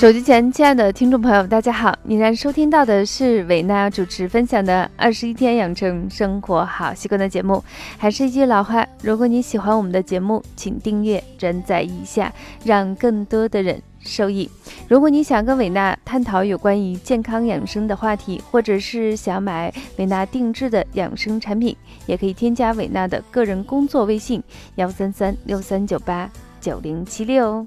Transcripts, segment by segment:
手机前，亲爱的听众朋友，大家好！你在收听到的是伟娜主持分享的《二十一天养成生活好习惯》的节目。还是一句老话，如果你喜欢我们的节目，请订阅、转载一下，让更多的人受益。如果你想跟伟娜探讨有关于健康养生的话题，或者是想买伟娜定制的养生产品，也可以添加伟娜的个人工作微信：幺三三六三九八九零七六。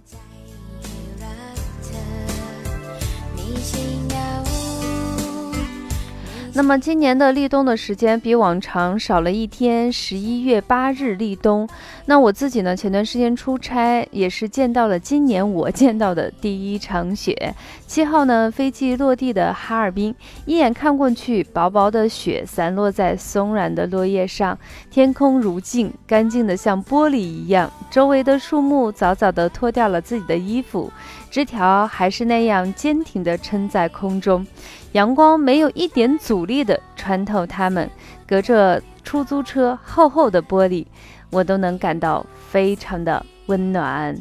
那么今年的立冬的时间比往常少了一天，十一月八日立冬。那我自己呢，前段时间出差也是见到了今年我见到的第一场雪。七号呢，飞机落地的哈尔滨，一眼看过去，薄薄的雪散落在松软的落叶上，天空如镜，干净的像玻璃一样。周围的树木早早的脱掉了自己的衣服，枝条还是那样坚挺的撑在空中。阳光没有一点阻努力地穿透它们，隔着出租车厚厚的玻璃，我都能感到非常的温暖。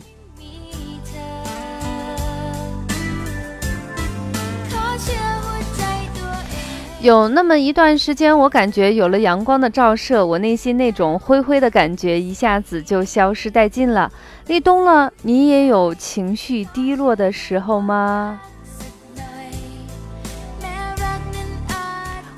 有那么一段时间，我感觉有了阳光的照射，我内心那种灰灰的感觉一下子就消失殆尽了。立冬了，你也有情绪低落的时候吗？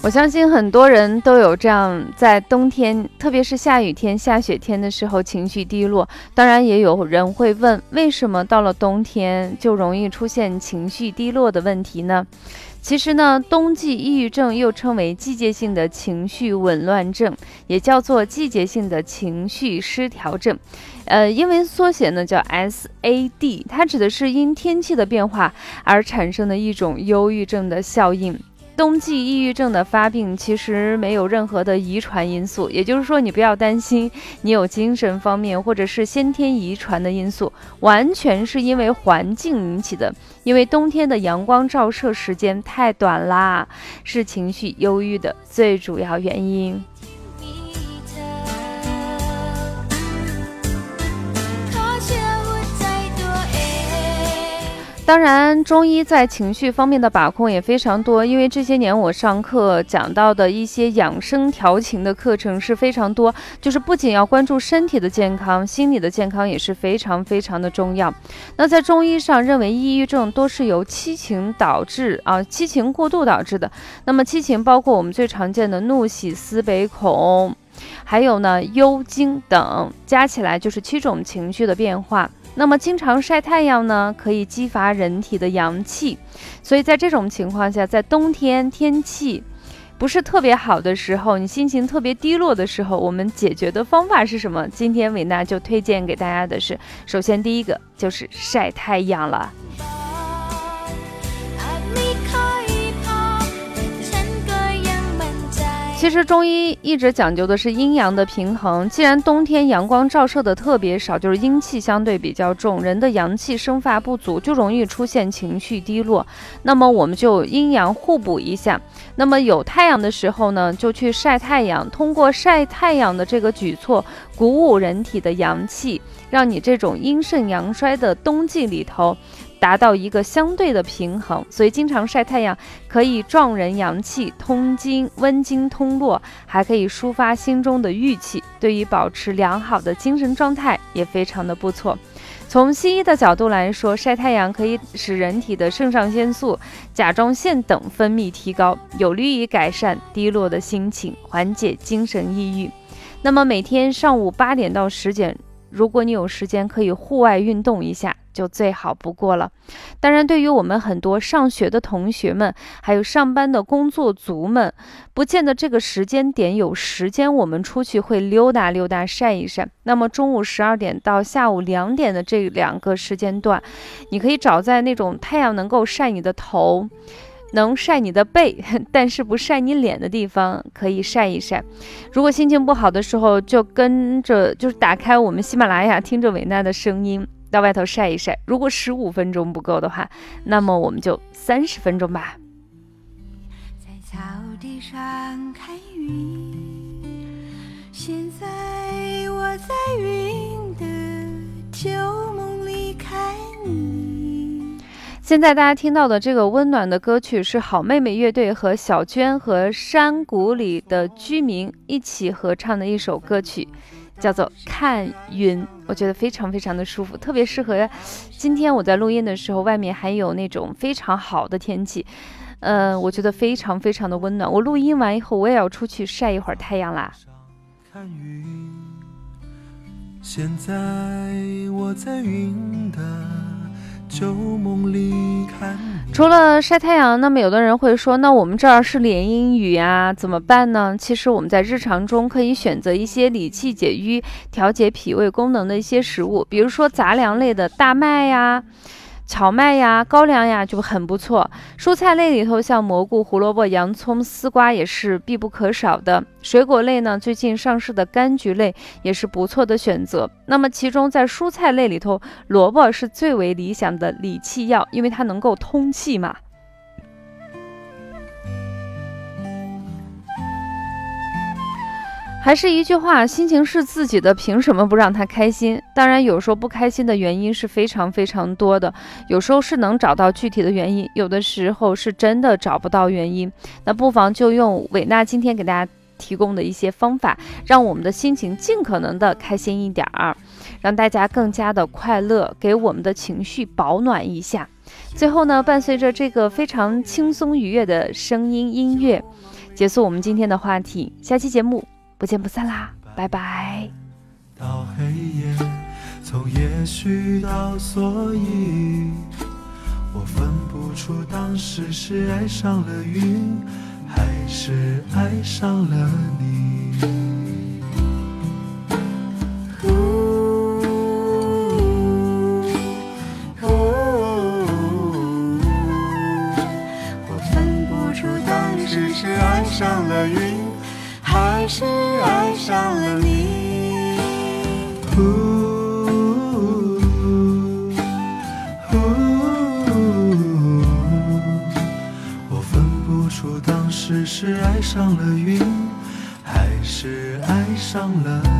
我相信很多人都有这样，在冬天，特别是下雨天、下雪天的时候，情绪低落。当然，也有人会问，为什么到了冬天就容易出现情绪低落的问题呢？其实呢，冬季抑郁症又称为季节性的情绪紊乱症，也叫做季节性的情绪失调症，呃，英文缩写呢叫 SAD，它指的是因天气的变化而产生的一种忧郁症的效应。冬季抑郁症的发病其实没有任何的遗传因素，也就是说，你不要担心你有精神方面或者是先天遗传的因素，完全是因为环境引起的。因为冬天的阳光照射时间太短啦，是情绪忧郁的最主要原因。当然，中医在情绪方面的把控也非常多。因为这些年我上课讲到的一些养生调情的课程是非常多，就是不仅要关注身体的健康，心理的健康也是非常非常的重要。那在中医上认为，抑郁症多是由七情导致啊，七情过度导致的。那么七情包括我们最常见的怒、喜、思、悲、恐，还有呢忧、惊等，加起来就是七种情绪的变化。那么经常晒太阳呢，可以激发人体的阳气，所以在这种情况下，在冬天天气不是特别好的时候，你心情特别低落的时候，我们解决的方法是什么？今天伟娜就推荐给大家的是，首先第一个就是晒太阳了。其实中医一直讲究的是阴阳的平衡。既然冬天阳光照射的特别少，就是阴气相对比较重，人的阳气生发不足，就容易出现情绪低落。那么我们就阴阳互补一下。那么有太阳的时候呢，就去晒太阳，通过晒太阳的这个举措，鼓舞人体的阳气，让你这种阴盛阳衰的冬季里头。达到一个相对的平衡，所以经常晒太阳可以壮人阳气、通经、温经通络，还可以抒发心中的郁气，对于保持良好的精神状态也非常的不错。从西医的角度来说，晒太阳可以使人体的肾上腺素、甲状腺等分泌提高，有利于改善低落的心情，缓解精神抑郁。那么每天上午八点到十点，如果你有时间，可以户外运动一下。就最好不过了。当然，对于我们很多上学的同学们，还有上班的工作族们，不见得这个时间点有时间，我们出去会溜达溜达、晒一晒。那么中午十二点到下午两点的这两个时间段，你可以找在那种太阳能够晒你的头。能晒你的背，但是不晒你脸的地方可以晒一晒。如果心情不好的时候，就跟着就是打开我们喜马拉雅，听着伟娜的声音，到外头晒一晒。如果十五分钟不够的话，那么我们就三十分钟吧。在草地上看云，现在我在云的旧现在大家听到的这个温暖的歌曲是好妹妹乐队和小娟和山谷里的居民一起合唱的一首歌曲，叫做《看云》，我觉得非常非常的舒服，特别适合今天我在录音的时候，外面还有那种非常好的天气，嗯，我觉得非常非常的温暖。我录音完以后，我也要出去晒一会儿太阳啦。看云，现在我在云的。梦里看除了晒太阳，那么有的人会说，那我们这儿是连阴雨啊，怎么办呢？其实我们在日常中可以选择一些理气解瘀、调节脾胃功能的一些食物，比如说杂粮类的大麦呀。荞麦呀、高粱呀就很不错。蔬菜类里头，像蘑菇、胡萝卜、洋葱、丝瓜也是必不可少的。水果类呢，最近上市的柑橘类也是不错的选择。那么其中在蔬菜类里头，萝卜是最为理想的理气药，因为它能够通气嘛。还是一句话，心情是自己的，凭什么不让他开心？当然，有时候不开心的原因是非常非常多的，有时候是能找到具体的原因，有的时候是真的找不到原因。那不妨就用伟娜今天给大家提供的一些方法，让我们的心情尽可能的开心一点儿，让大家更加的快乐，给我们的情绪保暖一下。最后呢，伴随着这个非常轻松愉悦的声音音乐，结束我们今天的话题。下期节目。不见不散啦，拜拜。到黑夜，从也许到所以，我分不出当时是爱上了云，还是爱上了你。我分不出当时是爱上了云。还是爱上了你。我分不出当时是爱上了云，还是爱上了你。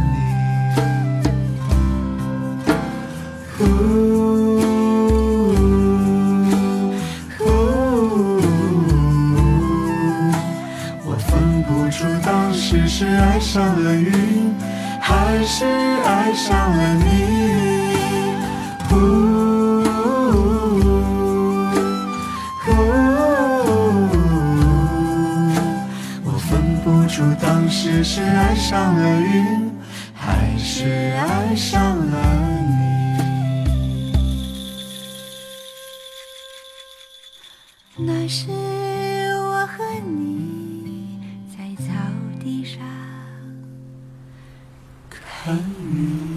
只是爱上了云，还是爱上了你？我分不出当时是爱上了云，还是爱上了你。那是。地上看云。